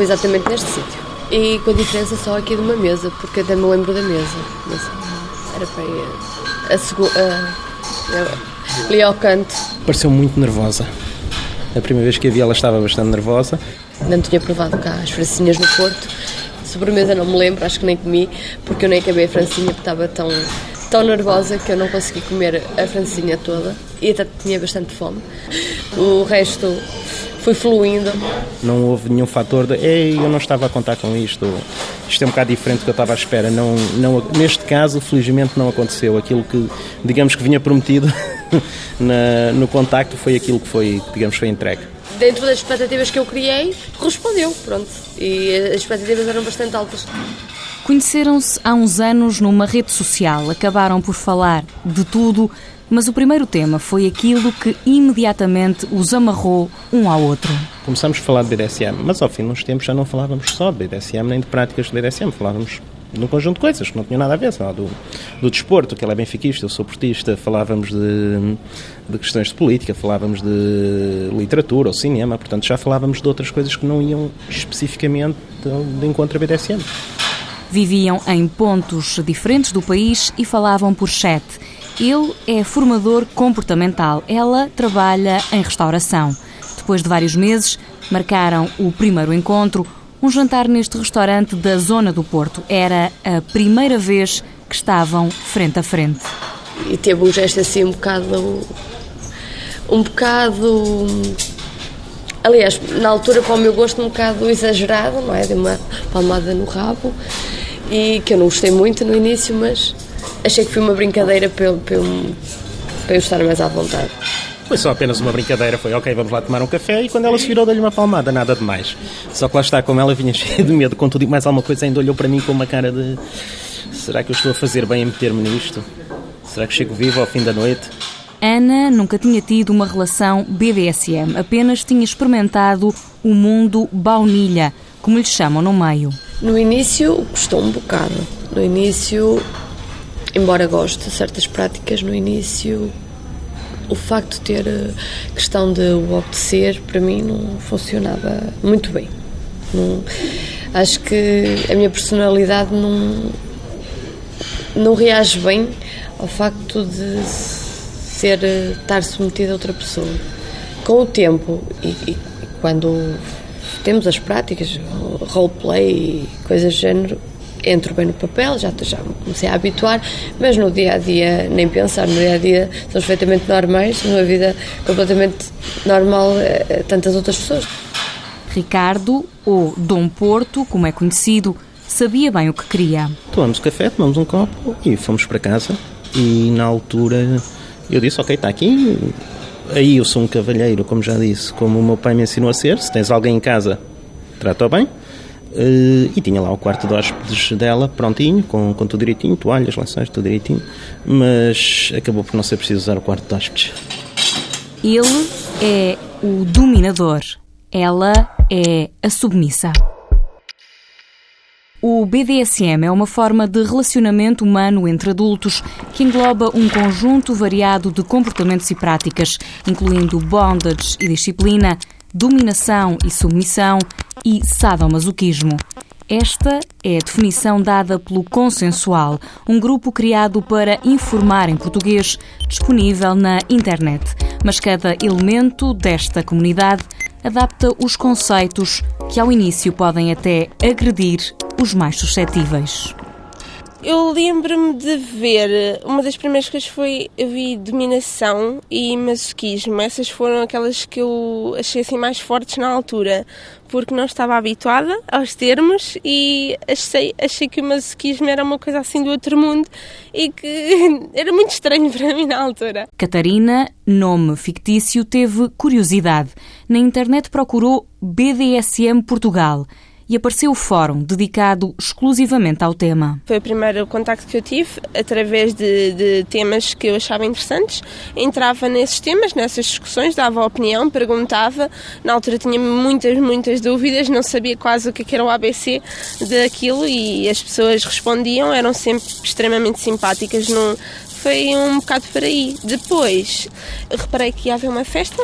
foi exatamente neste sítio. E com a diferença só aqui de uma mesa, porque até me lembro da mesa. Mas era para ir a segunda. Ali ao canto. Pareceu muito nervosa. A primeira vez que a vi ela estava bastante nervosa. Não tinha provado cá as francinhas no Porto. Sobremesa não me lembro, acho que nem comi, porque eu nem acabei a francinha porque estava tão, tão nervosa que eu não consegui comer a francinha toda e até tinha bastante fome. O resto foi fluindo. Não houve nenhum fator de ei, eu não estava a contar com isto, isto é um bocado diferente do que eu estava à espera. Não, não, neste caso, felizmente, não aconteceu. Aquilo que, digamos que vinha prometido na, no contacto foi aquilo que foi, digamos, foi entregue. Dentro das expectativas que eu criei, respondeu, pronto. E as expectativas eram bastante altas. Conheceram-se há uns anos numa rede social, acabaram por falar de tudo mas o primeiro tema foi aquilo que imediatamente os amarrou um ao outro. Começamos a falar de BDSM, mas ao fim de uns tempos já não falávamos só de BDSM nem de práticas de BDSM, falávamos de um conjunto de coisas que não tinham nada a ver, sei lá, do, do desporto, que ele é benfiquista, eu sou portista, falávamos de, de questões de política, falávamos de literatura ou cinema, portanto já falávamos de outras coisas que não iam especificamente de encontro a BDSM. Viviam em pontos diferentes do país e falavam por chat ele é formador comportamental, ela trabalha em restauração. Depois de vários meses, marcaram o primeiro encontro, um jantar neste restaurante da zona do Porto. Era a primeira vez que estavam frente a frente. E teve um gesto assim um bocado. um bocado. Aliás, na altura, para o meu gosto, um bocado exagerado, não é? De uma palmada no rabo e que eu não gostei muito no início, mas achei que foi uma brincadeira para, para, para eu estar mais à vontade. Foi só apenas uma brincadeira, foi ok, vamos lá tomar um café e quando ela se virou deu-lhe uma palmada, nada de mais. Só que lá está, como ela vinha cheia de medo, com tudo e mais alguma coisa, ainda olhou para mim com uma cara de será que eu estou a fazer bem em meter-me nisto? Será que chego vivo ao fim da noite? Ana nunca tinha tido uma relação BDSM, apenas tinha experimentado o mundo baunilha, como lhe chamam no meio. No início custou um bocado. No início embora goste de certas práticas no início, o facto de ter a questão de o obedecer, para mim, não funcionava muito bem. Não, acho que a minha personalidade não, não reage bem ao facto de ser, estar submetida a outra pessoa. Com o tempo e, e quando temos as práticas, roleplay e coisas do género, entro bem no papel, já, já comecei a habituar, mas no dia a dia nem pensar, no dia a dia são perfeitamente normais, numa vida completamente normal a tantas outras pessoas. Ricardo, ou Dom Porto, como é conhecido, sabia bem o que queria. Tomamos café, tomamos um copo e fomos para casa. E na altura eu disse: Ok, está aqui. Aí eu sou um cavalheiro, como já disse, como o meu pai me ensinou a ser. Se tens alguém em casa, trata-o bem. Uh, e tinha lá o quarto de hóspedes dela prontinho, com, com tudo direitinho, toalhas, lençóis, tudo direitinho, mas acabou por não ser preciso usar o quarto de hóspedes. Ele é o dominador, ela é a submissa. O BDSM é uma forma de relacionamento humano entre adultos que engloba um conjunto variado de comportamentos e práticas, incluindo bondage e disciplina, dominação e submissão e sadomasoquismo. Esta é a definição dada pelo Consensual, um grupo criado para informar em português, disponível na internet. Mas cada elemento desta comunidade adapta os conceitos que ao início podem até agredir os mais suscetíveis. Eu lembro-me de ver, uma das primeiras coisas foi, eu vi dominação e masoquismo. Essas foram aquelas que eu achei assim mais fortes na altura, porque não estava habituada aos termos e achei, achei que o masoquismo era uma coisa assim do outro mundo e que era muito estranho para mim na altura. Catarina, nome fictício, teve curiosidade. Na internet procurou BDSM Portugal e apareceu o fórum dedicado exclusivamente ao tema. Foi o primeiro contacto que eu tive através de, de, temas que eu achava interessantes. Entrava nesses temas, nessas discussões, dava opinião, perguntava. Na altura tinha muitas, muitas dúvidas, não sabia quase o que era o ABC daquilo e as pessoas respondiam, eram sempre extremamente simpáticas. Não, foi um bocado por aí. Depois reparei que ia haver uma festa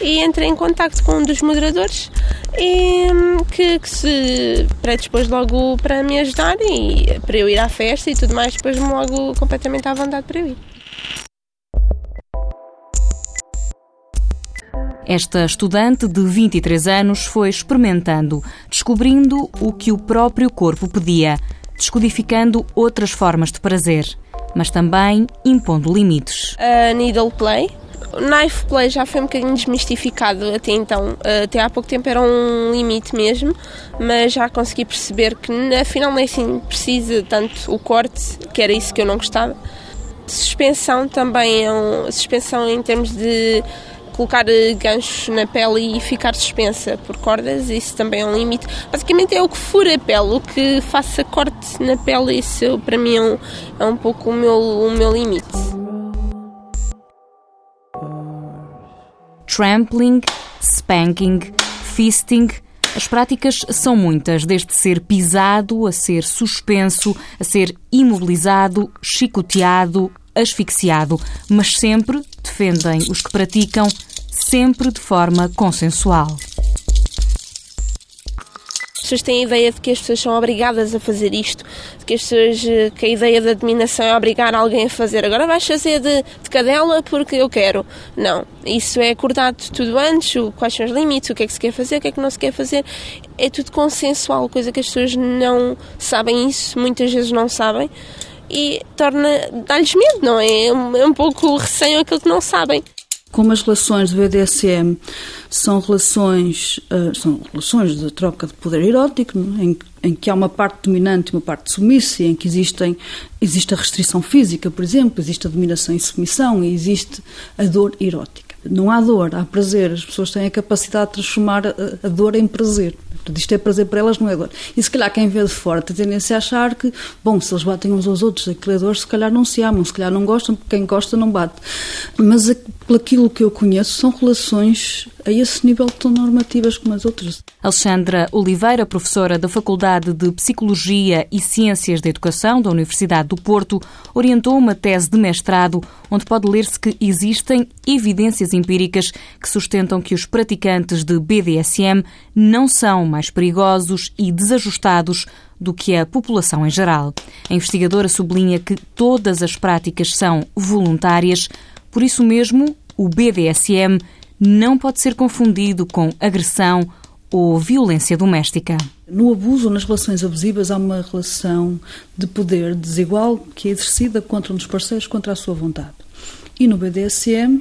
e entrei em contato com um dos moderadores e hum, que, que se predispôs logo para me ajudar e para eu ir à festa e tudo mais, depois me logo completamente à vontade para eu ir. Esta estudante de 23 anos foi experimentando, descobrindo o que o próprio corpo pedia, descodificando outras formas de prazer, mas também impondo limites. A needle play, knife play já foi um bocadinho desmistificado até então. Até há pouco tempo era um limite mesmo, mas já consegui perceber que afinal é assim precisa tanto o corte, que era isso que eu não gostava. Suspensão também é um, suspensão em termos de colocar eh, ganchos na pele e ficar suspensa por cordas, isso também é um limite. Basicamente é o que fura a pele, o que faça corte na pele, isso para mim é um, é um pouco o meu, o meu limite. Trampling, spanking, fisting. As práticas são muitas, desde ser pisado, a ser suspenso, a ser imobilizado, chicoteado, asfixiado, mas sempre, defendem os que praticam, sempre de forma consensual. As pessoas têm a ideia de que as pessoas são obrigadas a fazer isto, de que as pessoas, que a ideia da dominação é obrigar alguém a fazer. Agora vais fazer de, de cadela porque eu quero. Não, isso é acordado tudo antes, quais são os limites, o que é que se quer fazer, o que é que não se quer fazer. É tudo consensual, coisa que as pessoas não sabem isso, muitas vezes não sabem e torna, dá-lhes medo, não é? É um pouco receio aquilo que não sabem. Como as relações do BDSM são relações, uh, são relações de troca de poder erótico, é? em, em, que há uma parte dominante e uma parte submissa, em que existem, existe a restrição física, por exemplo, existe a dominação e submissão e existe a dor erótica. Não há dor, há prazer. As pessoas têm a capacidade de transformar a, a dor em prazer. Portanto, isto é prazer para elas, não é dor. E se calhar quem vê de fora tem tendência a achar que, bom, se eles batem uns aos outros, aquilo é dor, se calhar não se amam, se calhar não gostam, porque quem gosta não bate. Mas aquilo que eu conheço, são relações a esse nível tão normativas como as outras. Alexandra Oliveira, professora da Faculdade de Psicologia e Ciências da Educação da Universidade do Porto, orientou uma tese de mestrado onde pode ler-se que existem evidências empíricas que sustentam que os praticantes de BDSM não são mais perigosos e desajustados do que a população em geral. A investigadora sublinha que todas as práticas são voluntárias, por isso mesmo, o BDSM não pode ser confundido com agressão ou violência doméstica. No abuso, nas relações abusivas, há uma relação de poder desigual que é exercida contra um dos parceiros contra a sua vontade. E no BDSM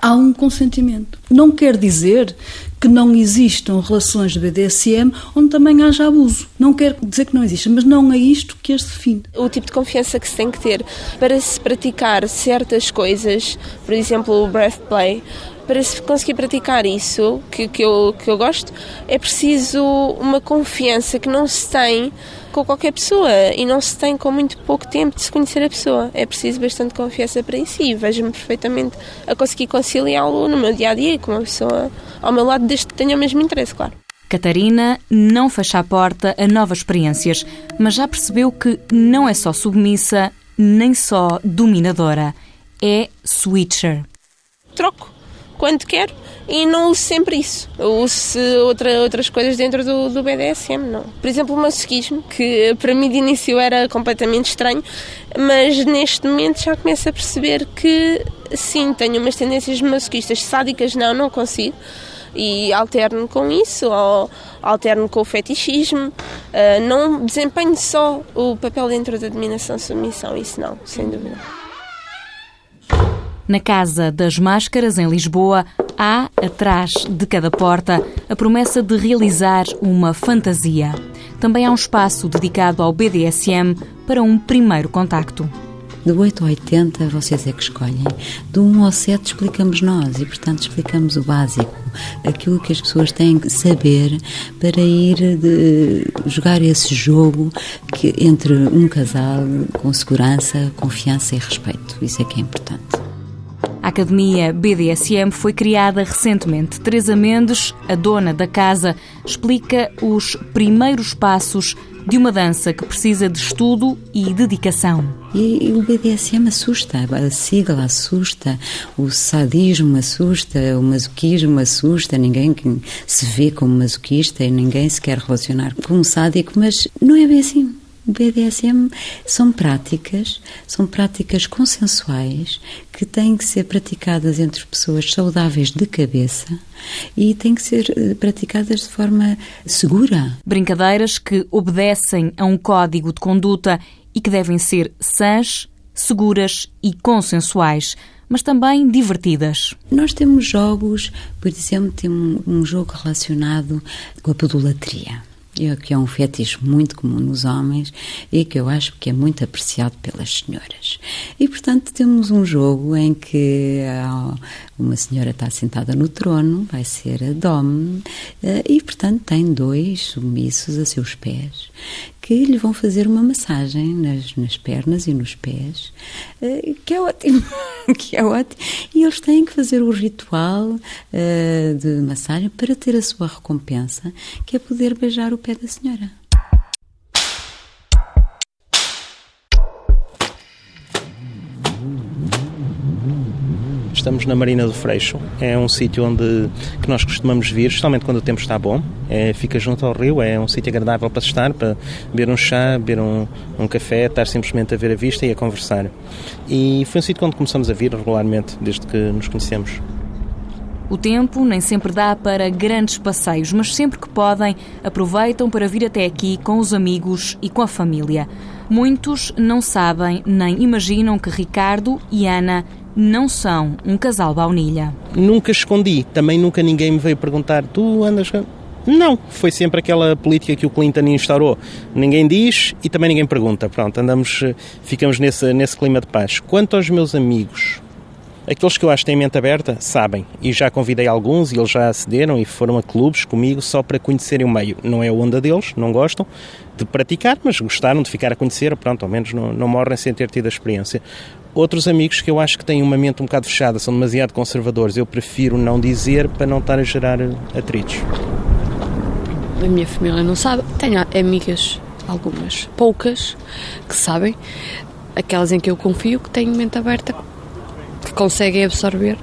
há um consentimento. Não quer dizer que não existam relações de BDSM onde também haja abuso. Não quer dizer que não exista, mas não é isto que as define. O tipo de confiança que se tem que ter para se praticar certas coisas, por exemplo, o breath play, para se conseguir praticar isso, que, que, eu, que eu gosto, é preciso uma confiança que não se tem com qualquer pessoa e não se tem com muito pouco tempo de se conhecer a pessoa. É preciso bastante confiança para isso e vejo-me perfeitamente a conseguir conciliá-lo no meu dia a dia com uma pessoa ao meu lado, desde que tenha o mesmo interesse, claro. Catarina não fecha a porta a novas experiências, mas já percebeu que não é só submissa, nem só dominadora, é switcher. Troco quando quero e não uso sempre isso. Eu uso outra, outras coisas dentro do, do BDSM, não. Por exemplo, o masoquismo, que para mim de início era completamente estranho, mas neste momento já começo a perceber que sim, tenho umas tendências masoquistas, sádicas não, não consigo. E alterno com isso, ou alterno com o fetichismo. Uh, não desempenho só o papel dentro da dominação-submissão, isso não, sem dúvida. Na Casa das Máscaras, em Lisboa, há, atrás de cada porta, a promessa de realizar uma fantasia. Também há um espaço dedicado ao BDSM para um primeiro contacto. Do 8 ao 80 vocês é que escolhem. Do 1 ao 7 explicamos nós e, portanto, explicamos o básico, aquilo que as pessoas têm que saber para ir de, jogar esse jogo que, entre um casal com segurança, confiança e respeito. Isso é que é importante. A Academia BDSM foi criada recentemente. Teresa Mendes, a dona da casa, explica os primeiros passos de uma dança que precisa de estudo e dedicação. E, o BDSM assusta, a sigla assusta, o sadismo assusta, o masoquismo assusta, ninguém se vê como masoquista e ninguém se quer relacionar com um sádico, mas não é bem assim. O BDSM são práticas, são práticas consensuais que têm que ser praticadas entre pessoas saudáveis de cabeça e têm que ser eh, praticadas de forma segura. Brincadeiras que obedecem a um código de conduta e que devem ser sãs, seguras e consensuais mas também divertidas. Nós temos jogos, por exemplo, temos um jogo relacionado com a podolatria que é um fetiche muito comum nos homens e que eu acho que é muito apreciado pelas senhoras. E, portanto, temos um jogo em que uma senhora está sentada no trono, vai ser a Dom, eh, e, portanto, tem dois submissos a seus pés que lhe vão fazer uma massagem nas, nas pernas e nos pés, uh, que é ótimo, que é ótimo. E eles têm que fazer o ritual uh, de massagem para ter a sua recompensa, que é poder beijar o pé da senhora. Estamos na Marina do Freixo. É um sítio onde que nós costumamos vir, especialmente quando o tempo está bom. É, fica junto ao rio, é um sítio agradável para estar, para beber um chá, beber um, um café, estar simplesmente a ver a vista e a conversar. E foi um sítio onde começamos a vir regularmente, desde que nos conhecemos. O tempo nem sempre dá para grandes passeios, mas sempre que podem, aproveitam para vir até aqui com os amigos e com a família. Muitos não sabem nem imaginam que Ricardo e Ana não são um casal baunilha. Nunca escondi, também nunca ninguém me veio perguntar: tu andas. Não, foi sempre aquela política que o Clinton instaurou. Ninguém diz e também ninguém pergunta. Pronto, andamos, ficamos nesse, nesse clima de paz. Quanto aos meus amigos, Aqueles que eu acho que têm mente aberta sabem, e já convidei alguns e eles já acederam e foram a clubes comigo só para conhecerem o meio. Não é a onda deles, não gostam de praticar, mas gostaram de ficar a conhecer, pronto, ao menos não, não morrem sem ter tido a experiência. Outros amigos que eu acho que têm uma mente um bocado fechada, são demasiado conservadores, eu prefiro não dizer para não estar a gerar atritos. A minha família não sabe. Tenho amigas, algumas, poucas, que sabem, aquelas em que eu confio, que têm mente aberta, que conseguem absorver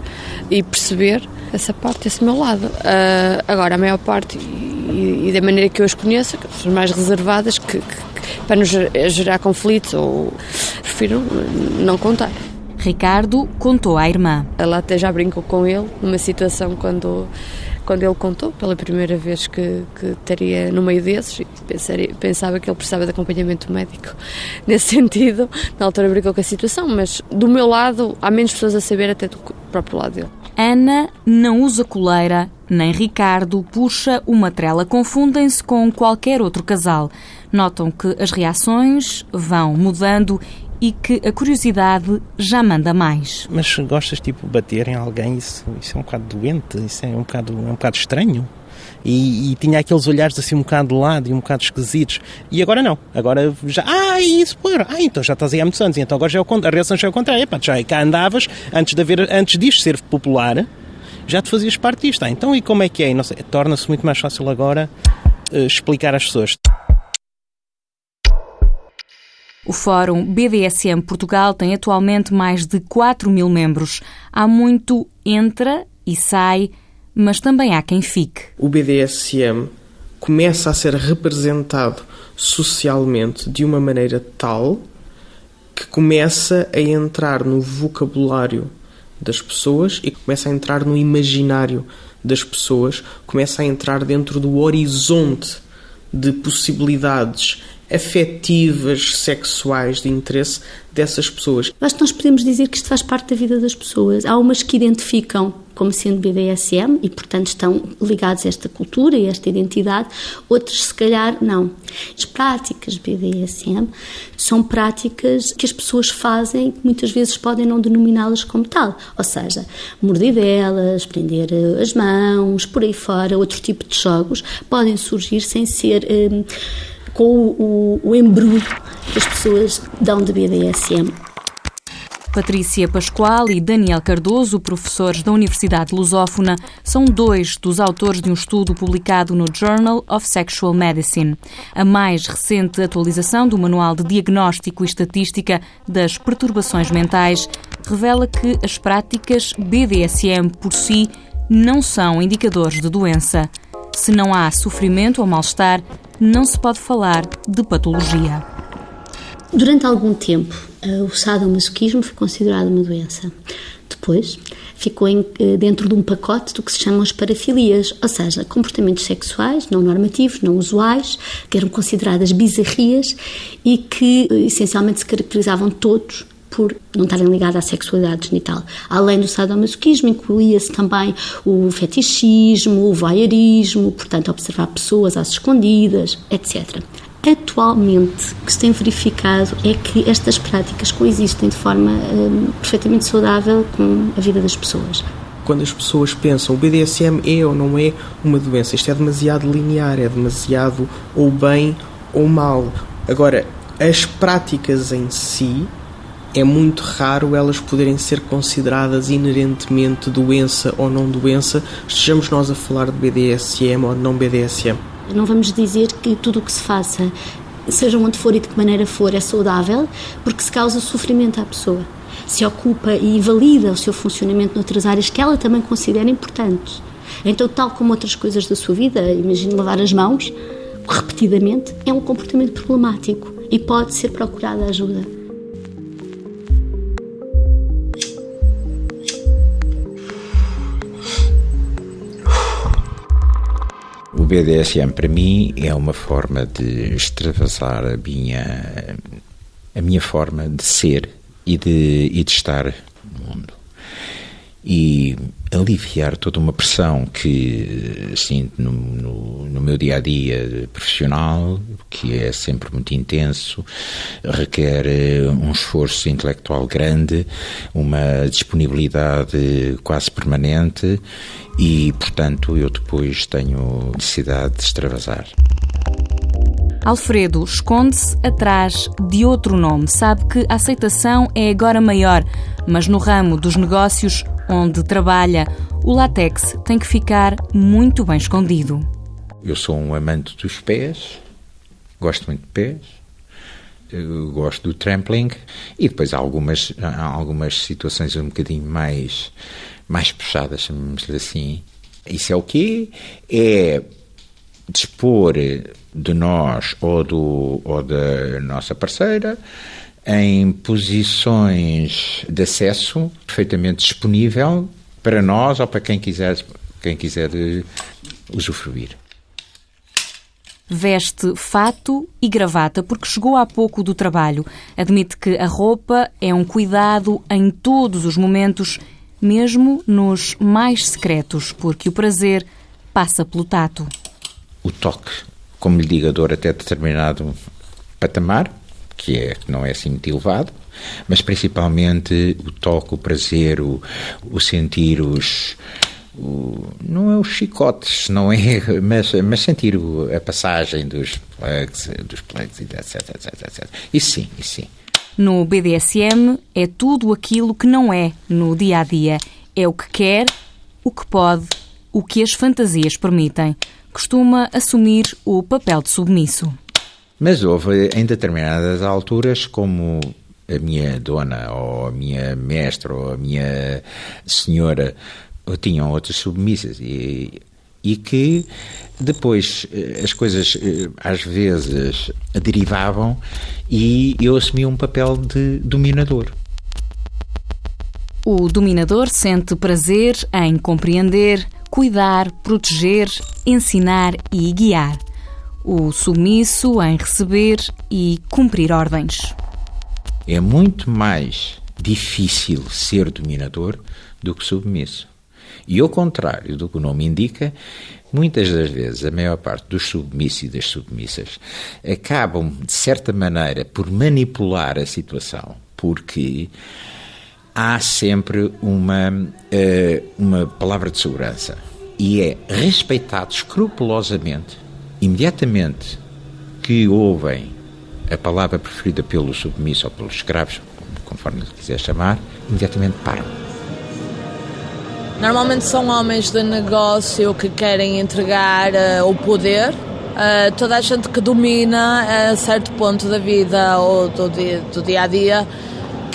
e perceber essa parte, esse meu lado. Uh, agora, a maior parte, e, e, da maneira que eu as conheço, que são mais reservadas, que, que para nos gerar conflitos ou prefiro não contar. Ricardo contou à irmã. Ela até já brincou com ele numa situação quando quando ele contou pela primeira vez que, que estaria no meio desses, pensaria, pensava que ele precisava de acompanhamento médico. Nesse sentido, na altura brincou com a situação, mas do meu lado há menos pessoas a saber até do próprio lado dele. Ana não usa coleira, nem Ricardo puxa uma trela. Confundem-se com qualquer outro casal notam que as reações vão mudando e que a curiosidade já manda mais. Mas gostas tipo bater em alguém, isso, isso é um bocado doente, isso é um bocado, é um bocado estranho. E, e, tinha aqueles olhares assim um bocado de lado e um bocado esquisitos. E agora não. Agora já. Ah, isso, pô. Ah, então já estás aí há muitos anos. Então agora já é o, a reação já é o contrário. Epá, já cá andavas, antes de haver, antes ser popular, já te fazias parte disto. Ah, então e como é que é? Torna-se muito mais fácil agora uh, explicar às pessoas. O Fórum BDSM Portugal tem atualmente mais de 4 mil membros. Há muito entra e sai, mas também há quem fique. O BDSM começa a ser representado socialmente de uma maneira tal que começa a entrar no vocabulário das pessoas e começa a entrar no imaginário das pessoas, começa a entrar dentro do horizonte de possibilidades afetivas, sexuais, de interesse dessas pessoas. Acho que nós podemos dizer que isto faz parte da vida das pessoas. Há umas que identificam como sendo BDSM e, portanto, estão ligados a esta cultura e a esta identidade, outros, se calhar, não. As práticas BDSM são práticas que as pessoas fazem que muitas vezes podem não denominá-las como tal, ou seja, mordidelas, prender eh, as mãos, por aí fora, outro tipo de jogos podem surgir sem ser. Hum, com o, o, o embrulho que as pessoas dão de BDSM. Patrícia Pascoal e Daniel Cardoso, professores da Universidade Lusófona, são dois dos autores de um estudo publicado no Journal of Sexual Medicine. A mais recente atualização do Manual de Diagnóstico e Estatística das Perturbações Mentais revela que as práticas BDSM por si não são indicadores de doença. Se não há sofrimento ou mal-estar, não se pode falar de patologia. Durante algum tempo, o sadomasoquismo foi considerado uma doença. Depois, ficou em, eh, dentro de um pacote do que se chamam as parafilias, ou seja, comportamentos sexuais não normativos, não usuais, que eram consideradas bizarrias e que eh, essencialmente se caracterizavam todos por não estarem ligados à sexualidade genital. Além do sadomasoquismo, incluía-se também o fetichismo, o voyeurismo, portanto, observar pessoas às escondidas, etc. Atualmente, o que se tem verificado é que estas práticas coexistem de forma hum, perfeitamente saudável com a vida das pessoas. Quando as pessoas pensam o BDSM é ou não é uma doença, isto é demasiado linear, é demasiado ou bem ou mal. Agora, as práticas em si é muito raro elas poderem ser consideradas inerentemente doença ou não doença, estejamos nós a falar de BDSM ou não BDSM. Não vamos dizer que tudo o que se faça, seja onde for e de que maneira for, é saudável, porque se causa sofrimento à pessoa. Se ocupa e invalida o seu funcionamento noutras áreas que ela também considera importantes. Então, tal como outras coisas da sua vida, imagine lavar as mãos repetidamente, é um comportamento problemático e pode ser procurada ajuda. O BDSM para mim é uma forma de extravasar a minha, a minha forma de ser e de, e de estar no mundo. E aliviar toda uma pressão que sinto no, no, no, meu dia a dia profissional, que é sempre muito intenso, requer eh, um esforço intelectual grande, uma disponibilidade quase permanente e, portanto, eu depois tenho necessidade de extravasar. Alfredo esconde-se atrás de outro nome. Sabe que a aceitação é agora maior, mas no ramo dos negócios onde trabalha, o látex tem que ficar muito bem escondido. Eu sou um amante dos pés, gosto muito de pés, gosto do trampling e depois há algumas, há algumas situações um bocadinho mais mais puxadas, chamamos-lhe assim. Isso é o quê? É dispor de nós ou, do, ou da nossa parceira em posições de acesso perfeitamente disponível para nós ou para quem quiser, quem quiser usufruir. Veste fato e gravata porque chegou há pouco do trabalho. Admite que a roupa é um cuidado em todos os momentos mesmo nos mais secretos, porque o prazer passa pelo tato. O toque, como lhe digo, dor até determinado patamar, que é não é assim muito elevado, mas principalmente o toque, o prazer, o, o sentir os o, não é os chicotes, não é, mas, mas sentir o, a passagem dos plugs, dos plugs, etc, etc, etc. Isso sim, isso sim. No BDSM é tudo aquilo que não é no dia a dia. É o que quer, o que pode, o que as fantasias permitem. Costuma assumir o papel de submisso. Mas houve em determinadas alturas, como a minha dona, ou a minha mestra, ou a minha senhora, tinham outras submissas. E e que depois eh, as coisas eh, às vezes derivavam e eu assumi um papel de dominador. O dominador sente prazer em compreender, cuidar, proteger, ensinar e guiar. O submisso em receber e cumprir ordens. É muito mais difícil ser dominador do que submisso. E ao contrário do que o nome indica, muitas das vezes a maior parte dos submissos e das submissas acabam, de certa maneira, por manipular a situação, porque há sempre uma, uh, uma palavra de segurança e é respeitado escrupulosamente, imediatamente que ouvem a palavra preferida pelo submisso ou pelos escravos, conforme lhe quiser chamar, imediatamente param. Normalmente são homens de negócio que querem entregar uh, o poder. Uh, toda a gente que domina a certo ponto da vida ou do dia, do dia a dia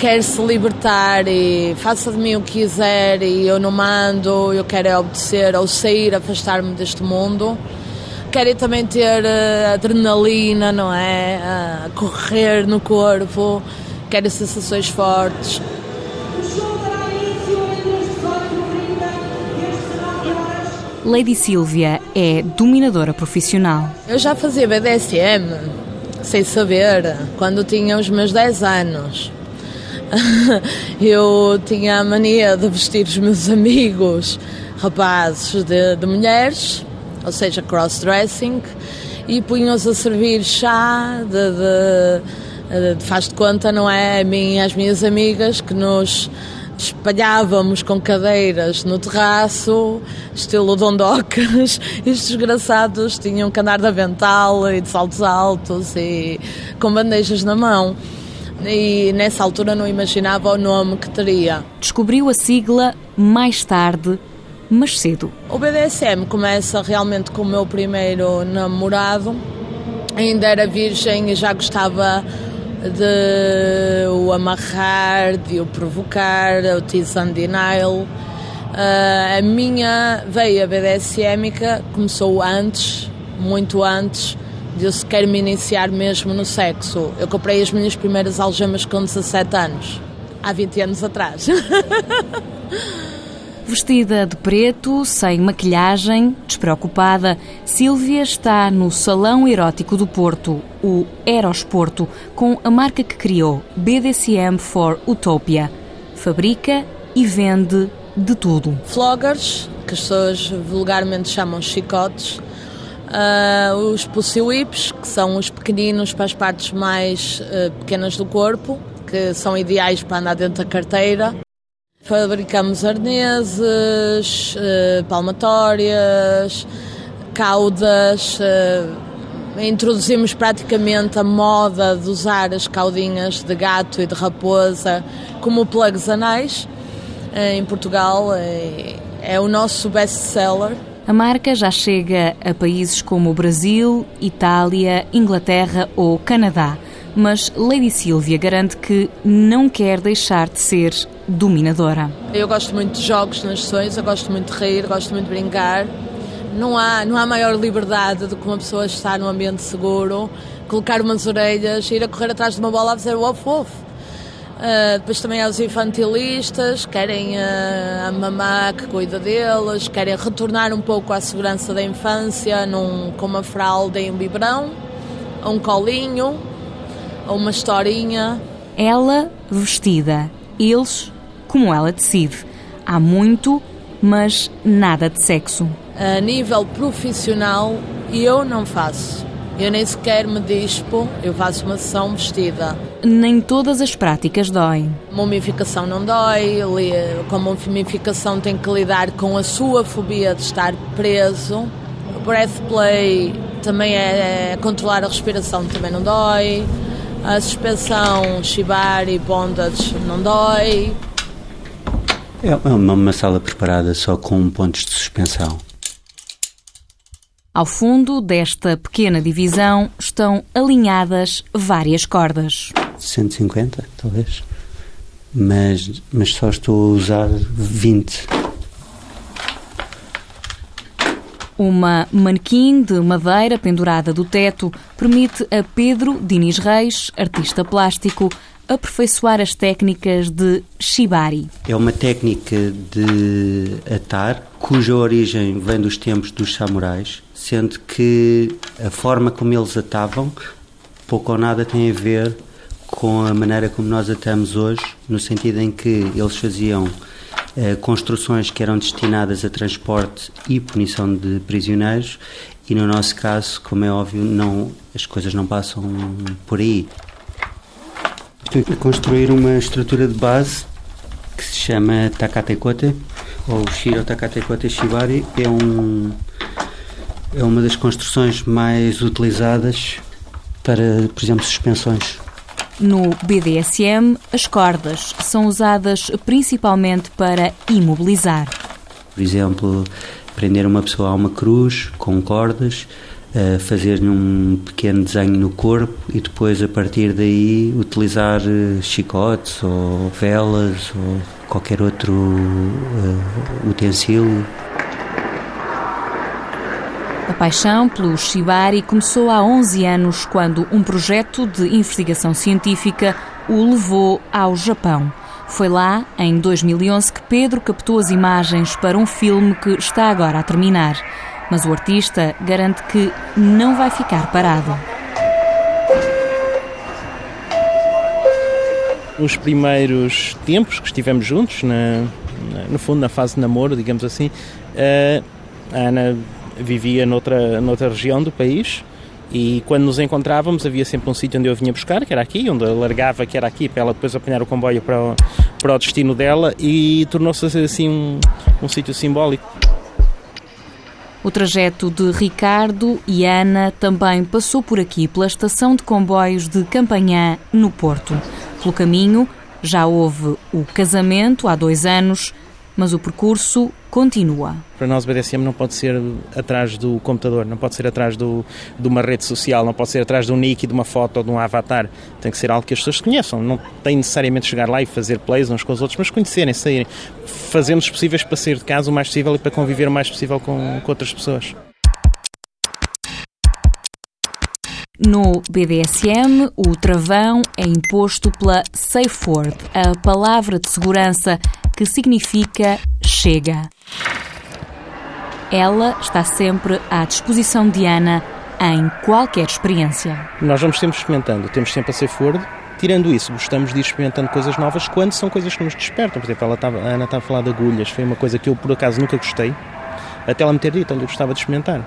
quer se libertar e faça de mim o que quiser e eu não mando, eu quero é obedecer ou sair, afastar-me deste mundo. Querem também ter uh, adrenalina, não é? Uh, correr no corpo, querem sensações fortes. Lady Silvia é dominadora profissional. Eu já fazia BDSM, sem saber, quando tinha os meus 10 anos. Eu tinha a mania de vestir os meus amigos rapazes de, de mulheres, ou seja, cross-dressing, e punha-os a servir chá de, de, de, faz de conta, não é? A mim e as minhas amigas que nos espalhávamos com cadeiras no terraço, estilo dondocas, e os desgraçados tinham que andar de avental e de saltos altos e com bandejas na mão. E nessa altura não imaginava o nome que teria. Descobriu a sigla mais tarde, mas cedo. O BDSM começa realmente com o meu primeiro namorado. Ainda era virgem e já gostava de o amarrar, de o provocar, o tease and denial. Uh, a minha veia BDSMica começou antes, muito antes, de eu sequer me iniciar mesmo no sexo. Eu comprei as minhas primeiras algemas com 17 anos, há 20 anos atrás. Vestida de preto, sem maquilhagem, despreocupada, Sílvia está no Salão Erótico do Porto, o Eros Porto, com a marca que criou, BDSM for Utopia. Fabrica e vende de tudo. Floggers, que as pessoas vulgarmente chamam chicotes, uh, os pussy whips, que são os pequeninos para as partes mais uh, pequenas do corpo, que são ideais para andar dentro da carteira. Fabricamos arneses, uh, palmatórias, caudas. Uh, introduzimos praticamente a moda de usar as caudinhas de gato e de raposa como plugs anais. Uh, em Portugal é, o nosso best-seller. A marca já chega a países como o Brasil, Itália, Inglaterra ou Canadá mas Lady Silvia garante que não quer deixar de ser dominadora. Eu gosto muito de jogos nas sessões, eu gosto muito de rir, gosto muito de brincar. Não há, não há maior liberdade do que uma pessoa estar num ambiente seguro, colocar umas orelhas, ir a correr atrás de uma bola a fazer o off-off. Uh, depois também há os infantilistas, querem uh, a mamá que cuida deles, querem retornar um pouco à segurança da infância num, com uma fralda e um biberão, um colinho, ou uma historinha. Ela vestida, eles como ela decide. Há muito, mas nada de sexo. A nível profissional, eu não faço. Eu nem sequer me dispo, eu faço uma sessão vestida. Nem todas as práticas doem. Mumificação não dói, com a mumificação tem que lidar com a sua fobia de estar preso. O breathplay também é, é controlar a respiração, também não dói. A suspensão Shibari Bondage não dói. É uma, uma sala preparada só com pontos de suspensão. Ao fundo desta pequena divisão estão alinhadas várias cordas. 150, talvez. Mas, mas só estou a usar 20. Uma manequim de madeira pendurada do teto permite a Pedro Diniz Reis, artista plástico, aperfeiçoar as técnicas de shibari. É uma técnica de atar cuja origem vem dos tempos dos samurais, sendo que a forma como eles atavam pouco ou nada tem a ver com a maneira como nós atamos hoje, no sentido em que eles faziam eh, construções que eram destinadas a transporte e punição de prisioneiros e no nosso caso, como é óbvio, não, as coisas não passam por aí. Construir uma estrutura de base que se chama Takatekote ou Shiro Takatekote Shibari. É, um, é uma das construções mais utilizadas para, por exemplo, suspensões No BDSM, as cordas são usadas principalmente para imobilizar. Por exemplo, prender uma pessoa a uma cruz com cordas, uh, fazer-lhe um pequeno desenho no corpo e depois, a partir daí, utilizar uh, chicotes ou velas ou qualquer outro uh, utensílio. A paixão pelo shibari começou há 11 anos, quando um projeto de investigação científica o levou ao Japão. Foi lá, em 2011, que Pedro captou as imagens para um filme que está agora a terminar. Mas o artista garante que não vai ficar parado. Os primeiros tempos que estivemos juntos, na, no fundo na fase de namoro, digamos assim, a Ana vivia noutra, noutra região do país e quando nos encontrávamos havia sempre um sítio onde eu vinha buscar, que era aqui, onde eu largava, que era aqui, para ela depois apanhar o comboio para o, para o destino dela e tornou-se assim um, um sítio simbólico. O trajeto de Ricardo e Ana também passou por aqui pela estação de comboios de Campanhã, no Porto. Pelo caminho já houve o casamento há dois anos, mas o percurso continua. Para nós o BDSM não pode ser atrás do computador, não pode ser atrás do, de uma rede social, não pode ser atrás de um nick, de uma foto ou de um avatar. Tem que ser algo que as pessoas conheçam. Não tem necessariamente chegar lá e fazer plays uns com os outros, mas conhecerem, saírem, fazendo os possíveis para sair de casa o mais possível e para conviver o mais possível com, com outras pessoas. No BDSM, o travão é imposto pela Safe Word, a palavra de segurança que significa chega. Ela está sempre à disposição de Ana em qualquer experiência. Nós vamos sempre experimentando, temos sempre a Safe Word. Tirando isso, gostamos de ir experimentando coisas novas quando são coisas que nos despertam. Por exemplo, estava, a Ana estava a falar de agulhas, foi uma coisa que eu por acaso nunca gostei, até ela me ter dito, olha, eu gostava de experimentar.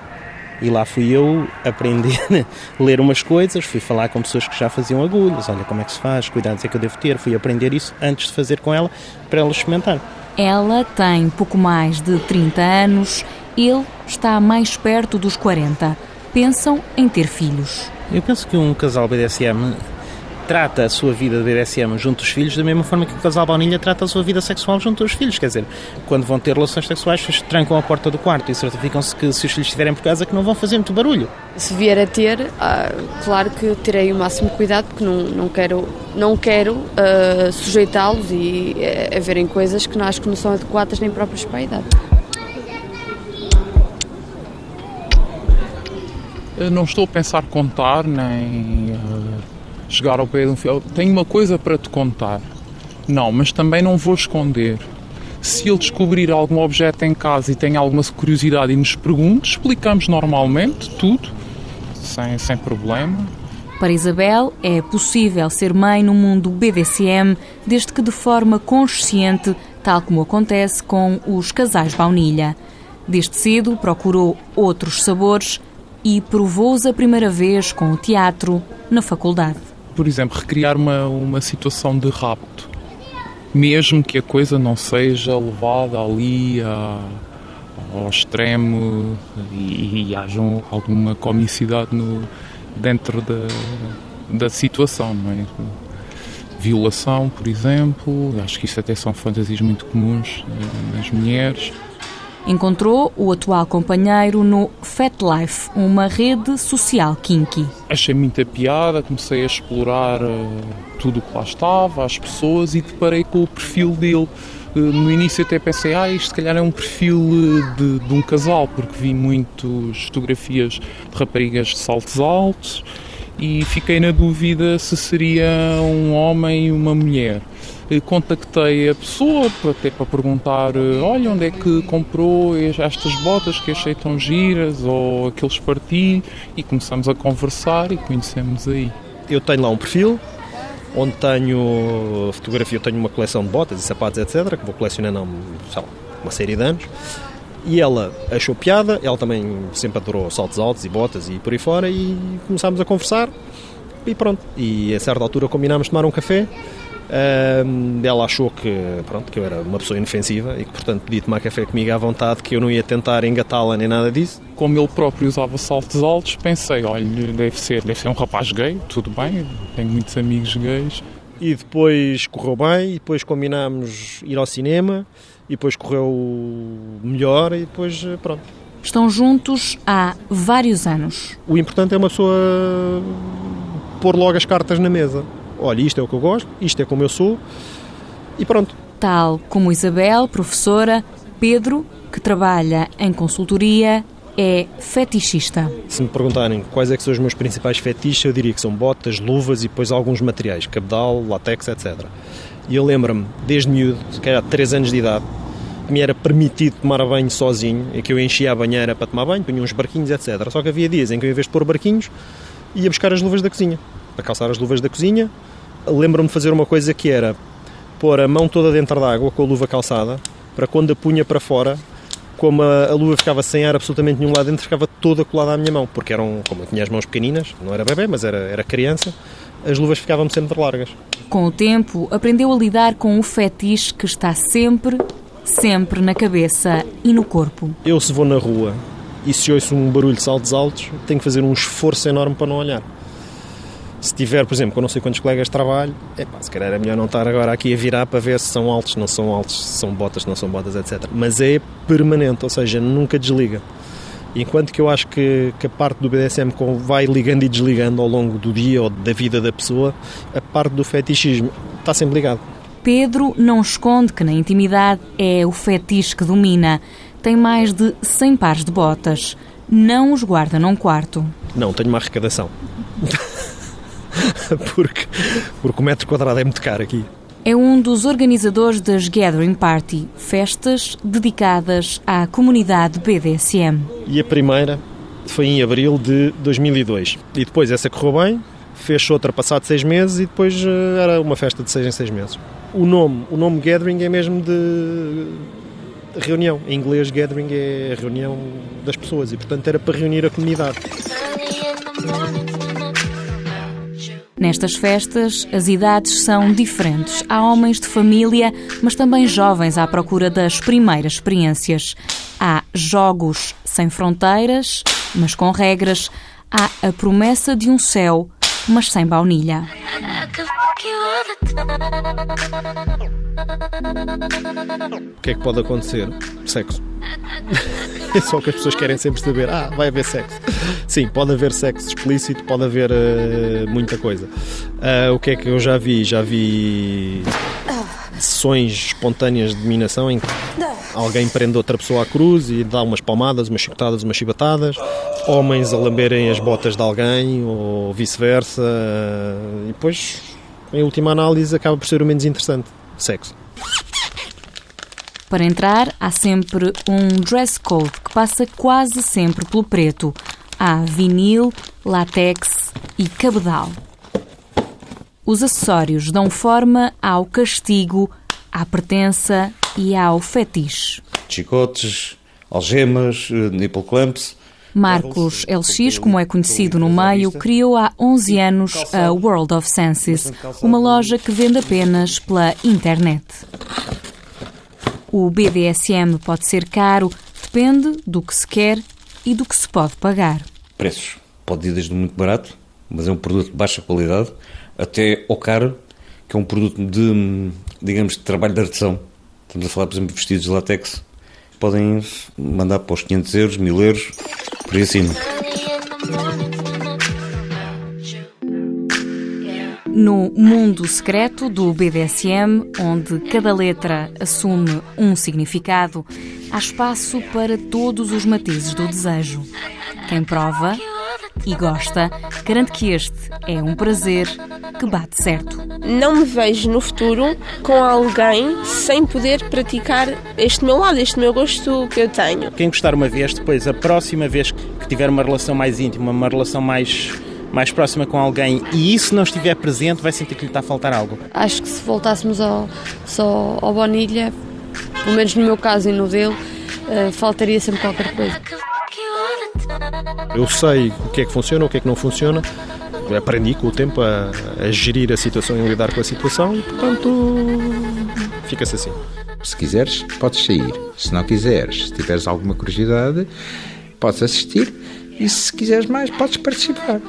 E lá fui eu aprender a ler umas coisas, fui falar com pessoas que já faziam agulhas, olha como é que se faz, cuidados é que eu devo ter, fui aprender isso antes de fazer com ela, para ela experimentar. Ela tem pouco mais de 30 anos, ele está mais perto dos 40. Pensam em ter filhos. Eu penso que um casal BDSM trata a sua vida de BDSM junto dos filhos da mesma forma que o casal baunilha trata a sua vida sexual junto dos filhos. Quer dizer, quando vão ter relações sexuais, trancam a porta do quarto e certificam-se que se os filhos estiverem por casa que não vão fazer muito barulho. Se vier a ter, ah, claro que terei o máximo cuidado porque não, não quero, não quero uh, sujeitá-los e uh, a verem coisas que não, acho que não são adequadas nem próprias para a idade. Eu não estou a pensar contar nem uh, chegar ao pé de um filho. Tenho uma coisa para te contar. Não, mas também não vou esconder. Se ele descobrir algum objeto em casa e tem alguma curiosidade e nos pergunte, explicamos normalmente tudo, sem, sem problema. Para Isabel, é possível ser mãe no mundo BDCM desde que de forma consciente, tal como acontece com os casais baunilha. Desde cedo procurou outros sabores e provou-os a primeira vez com o teatro na faculdade. Por exemplo, recriar uma, uma situação de rapto, mesmo que a coisa não seja levada ali a, ao extremo e, e haja alguma comicidade no, dentro da, da situação, não é? Violação, por exemplo, acho que isso até são fantasias muito comuns eh, nas mulheres. Encontrou o atual companheiro no Fat Life, uma rede social kinky. Achei muita piada, comecei a explorar uh, tudo o que lá estava, as pessoas e deparei com o perfil dele. Uh, no início até pensei, ah, isto se calhar é um perfil uh, de, de um casal, porque vi muitas fotografias de raparigas de saltos altos e fiquei na dúvida se seria um homem e uma mulher contactei a pessoa até para perguntar olha onde é que comprou estas botas que achei tão giras ou aqueles partilhos e começamos a conversar e conhecemos aí. Eu tenho lá um perfil onde tenho fotografia, eu tenho uma coleção de botas e sapatos, etc, que vou colecionando há uma série de anos. E ela achou piada, ela também sempre adorou saltos altos e botas e por aí fora e começámos a conversar e pronto. E a certa altura combinámos tomar um café ela achou que, pronto, que eu era uma pessoa inofensiva e que, portanto, podia tomar café comigo à vontade, que eu não ia tentar engatá-la nem nada disso. Como ele próprio usava saltos altos, pensei, olha, deve ser, deve ser um rapaz gay, tudo bem, tenho muitos amigos gays. E depois correu bem, e depois combinámos ir ao cinema, e depois correu melhor, e depois, pronto. Estão juntos há vários anos. O importante é uma pessoa pôr logo as cartas na mesa olha, isto é o que eu gosto, isto é como eu sou e pronto. Tal como Isabel, professora, Pedro, que trabalha em consultoria, é fetichista. Se me perguntarem quais é que são os meus principais fetiches, eu diria que são botas, luvas e depois alguns materiais, cabedal, látex, etc. E eu lembro-me, desde miúdo, que era 3 anos de idade, que me era permitido tomar banho sozinho, e que eu enchia a banheira para tomar banho, punha uns barquinhos, etc. Só que havia dias em que eu, em vez de pôr barquinhos, ia buscar as luvas da cozinha para calçar as luvas da cozinha. Lembro-me de fazer uma coisa que era pôr a mão toda dentro da água com a luva calçada, para quando a punha para fora, como a, a, luva ficava sem ar absolutamente nenhum lá dentro, ficava toda colada à minha mão, porque eram, como eu tinha as mãos pequeninas, não era bebê, mas era, era criança, as luvas ficavam sempre largas. Com o tempo, aprendeu a lidar com o fetiche que está sempre, sempre na cabeça e no corpo. Eu, se vou na rua e se ouço um barulho de saltos altos, tenho que fazer um esforço enorme para não olhar. Se tiver, por exemplo, com não sei quantos colegas de trabalho, epá, se calhar é melhor não estar agora aqui a virar para ver se são altos, não são altos, se são botas, não são botas, etc. Mas é permanente, ou seja, nunca desliga. Enquanto que eu acho que, que a parte do BDSM vai ligando e desligando ao longo do dia ou da vida da pessoa, a parte do fetichismo está sempre ligado. Pedro não esconde que na intimidade é o fetiche que domina. Tem mais de 100 pares de botas. Não os guarda num quarto. Não, tenho uma arrecadação. porque, porque o metro quadrado é muito caro aqui. É um dos organizadores das Gathering Party, festas dedicadas à comunidade BDSM. E a primeira foi em abril de 2002. E depois essa correu bem, fez outra passado seis meses e depois eh, era uma festa de seis em seis meses. O nome, o nome Gathering é mesmo de reunião. Em inglês, Gathering é a reunião das pessoas e, portanto, era para reunir a comunidade. Nestas festas, as idades são diferentes. Há homens de família, mas também jovens à procura das primeiras experiências. Há jogos sem fronteiras, mas com regras. Há a promessa de um céu, mas sem baunilha. O que é que pode acontecer? Sexo. É só que as pessoas querem sempre saber. Ah, vai haver sexo. Sim, pode haver sexo explícito, pode haver uh, muita coisa. Uh, o que é que eu já vi? Já vi sessões espontâneas de dominação em que alguém prende outra pessoa à cruz e dá umas palmadas, umas chicotadas, umas chibatadas, homens a lamberem as botas de alguém ou vice-versa. E depois, em última análise, acaba por ser o menos interessante: sexo. Para entrar, há sempre um dress code que passa quase sempre pelo preto. Há vinil, látex e cabedal. Os acessórios dão forma ao castigo, à pertença e ao fetiche. Chicotes, algemas, eh, nipple clamps. Marcos LX, como é conhecido no meio, criou há 11 anos a World of Senses, uma loja que vende apenas pela internet. O BDSM pode ser caro, depende do que se quer e do que se pode pagar. Preços. Pode ir desde muito barato, mas é um produto de baixa qualidade, até ao caro, que é um produto de, digamos, de trabalho de artesão. Estamos a falar, por exemplo, de vestidos de látex. Podem mandar para os 500 euros, 1000 euros, por aí acima. No mundo secreto do BDSM, onde cada letra assume um significado, há espaço para todos os matizes do desejo. Quem prova e gosta, garante que este é um prazer que bate certo. Não me vejo no futuro com alguém sem poder praticar este meu lado, este meu gosto que eu tenho. Quem gostar uma vez, depois, a próxima vez que tiver uma relação mais íntima, uma relação mais mais próxima com alguém e isso não estiver presente, vai sentir que lhe está a faltar algo. Acho que se voltássemos ao, só ao Bonilha, pelo menos no meu caso e no dele, uh, faltaria sempre qualquer coisa. Eu sei o que é que funciona, o que é que não funciona aprendi com o tempo a, a gerir a situação e a lidar com a situação e, portanto, fica-se assim. Se quiseres, podes sair. Se não quiseres, se tiveres alguma curiosidade, podes assistir. E se quiseres mais, podes participar.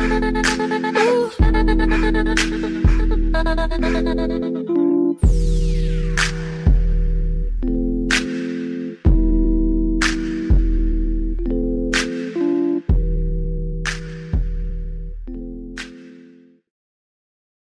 Ooh.